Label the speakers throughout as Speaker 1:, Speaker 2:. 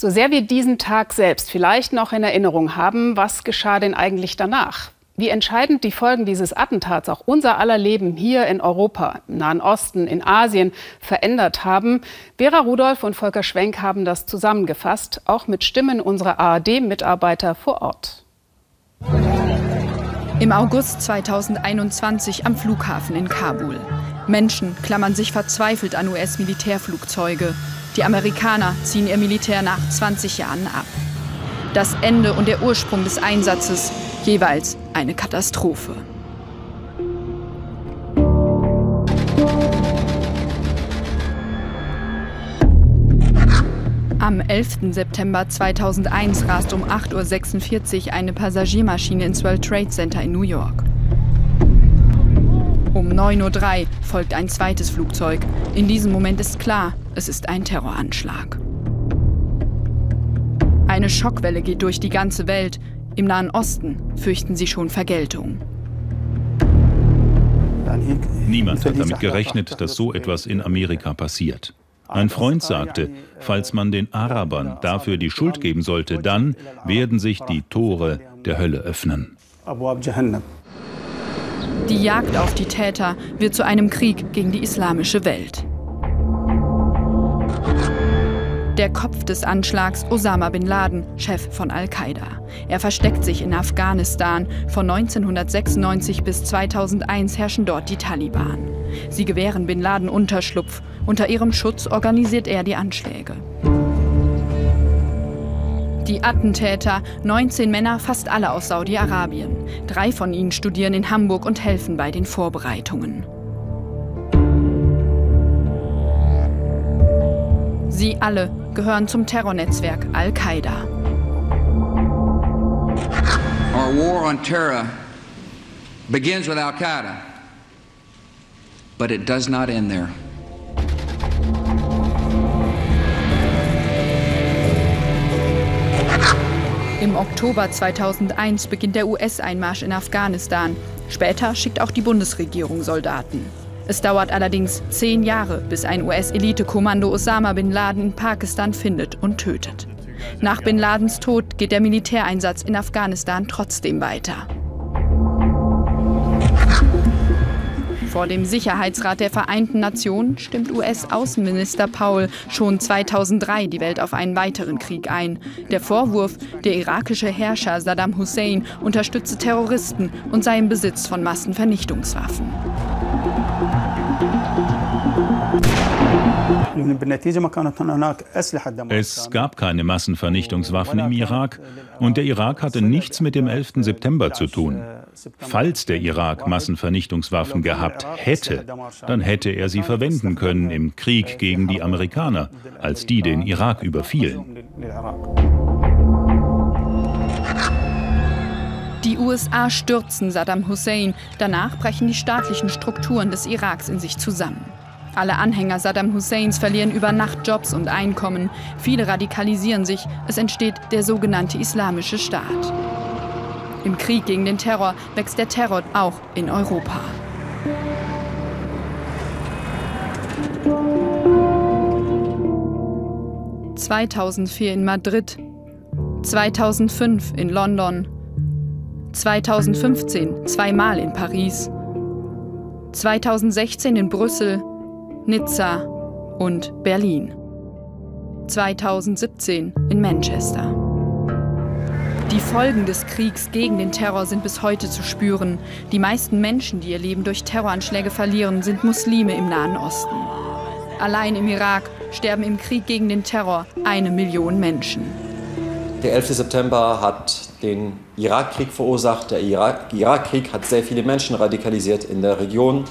Speaker 1: So sehr wir diesen Tag selbst vielleicht noch in Erinnerung haben, was geschah denn eigentlich danach? Wie entscheidend die Folgen dieses Attentats auch unser aller Leben hier in Europa, im Nahen Osten, in Asien verändert haben. Vera Rudolph und Volker Schwenk haben das zusammengefasst, auch mit Stimmen unserer ARD-Mitarbeiter vor Ort.
Speaker 2: Im August 2021 am Flughafen in Kabul. Menschen klammern sich verzweifelt an US-Militärflugzeuge. Die Amerikaner ziehen ihr Militär nach 20 Jahren ab. Das Ende und der Ursprung des Einsatzes jeweils eine Katastrophe. Am 11. September 2001 rast um 8.46 Uhr eine Passagiermaschine ins World Trade Center in New York. Um 9.03 Uhr folgt ein zweites Flugzeug. In diesem Moment ist klar, es ist ein Terroranschlag. Eine Schockwelle geht durch die ganze Welt. Im Nahen Osten fürchten sie schon Vergeltung.
Speaker 3: Niemand hat damit gerechnet, dass so etwas in Amerika passiert. Ein Freund sagte, falls man den Arabern dafür die Schuld geben sollte, dann werden sich die Tore der Hölle öffnen.
Speaker 2: Die Jagd auf die Täter wird zu einem Krieg gegen die islamische Welt. Der Kopf des Anschlags Osama bin Laden, Chef von Al-Qaida. Er versteckt sich in Afghanistan. Von 1996 bis 2001 herrschen dort die Taliban. Sie gewähren bin Laden Unterschlupf. Unter ihrem Schutz organisiert er die Anschläge. Die Attentäter, 19 Männer, fast alle aus Saudi-Arabien. Drei von ihnen studieren in Hamburg und helfen bei den Vorbereitungen. Sie alle gehören zum Terrornetzwerk Al-Qaida. Our war on terror begins with Al-Qaeda, but it does not end there. Im Oktober 2001 beginnt der US-Einmarsch in Afghanistan. Später schickt auch die Bundesregierung Soldaten. Es dauert allerdings zehn Jahre, bis ein US-Elitekommando Osama bin Laden in Pakistan findet und tötet. Nach bin Ladens Tod geht der Militäreinsatz in Afghanistan trotzdem weiter. Vor dem Sicherheitsrat der Vereinten Nationen stimmt US-Außenminister Paul schon 2003 die Welt auf einen weiteren Krieg ein. Der Vorwurf, der irakische Herrscher Saddam Hussein unterstütze Terroristen und sei im Besitz von Massenvernichtungswaffen.
Speaker 3: Es gab keine Massenvernichtungswaffen im Irak und der Irak hatte nichts mit dem 11. September zu tun. Falls der Irak Massenvernichtungswaffen gehabt hätte, dann hätte er sie verwenden können im Krieg gegen die Amerikaner, als die den Irak überfielen.
Speaker 2: Die USA stürzen Saddam Hussein. Danach brechen die staatlichen Strukturen des Iraks in sich zusammen. Alle Anhänger Saddam Husseins verlieren über Nacht Jobs und Einkommen. Viele radikalisieren sich. Es entsteht der sogenannte Islamische Staat. Im Krieg gegen den Terror wächst der Terror auch in Europa. (2004 in Madrid, 2005 in London, 2015 zweimal in Paris, 2016 in Brüssel, Nizza und Berlin. 2017 in Manchester. Die Folgen des Kriegs gegen den Terror sind bis heute zu spüren. Die meisten Menschen, die ihr Leben durch Terroranschläge verlieren, sind Muslime im Nahen Osten. Allein im Irak sterben im Krieg gegen den Terror eine Million Menschen.
Speaker 4: Der 11. September hat den Irakkrieg verursacht. Der Irakkrieg hat sehr viele Menschen radikalisiert in der Region.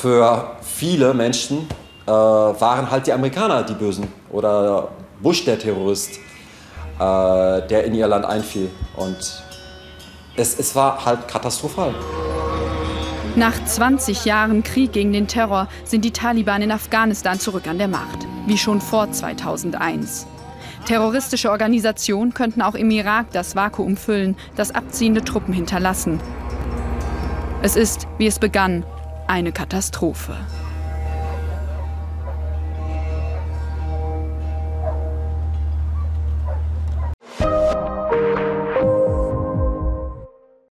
Speaker 4: Für viele Menschen äh, waren halt die Amerikaner die Bösen oder Bush der Terrorist, äh, der in ihr Land einfiel. Und es, es war halt katastrophal.
Speaker 2: Nach 20 Jahren Krieg gegen den Terror sind die Taliban in Afghanistan zurück an der Macht, wie schon vor 2001. Terroristische Organisationen könnten auch im Irak das Vakuum füllen, das abziehende Truppen hinterlassen. Es ist, wie es begann, eine Katastrophe.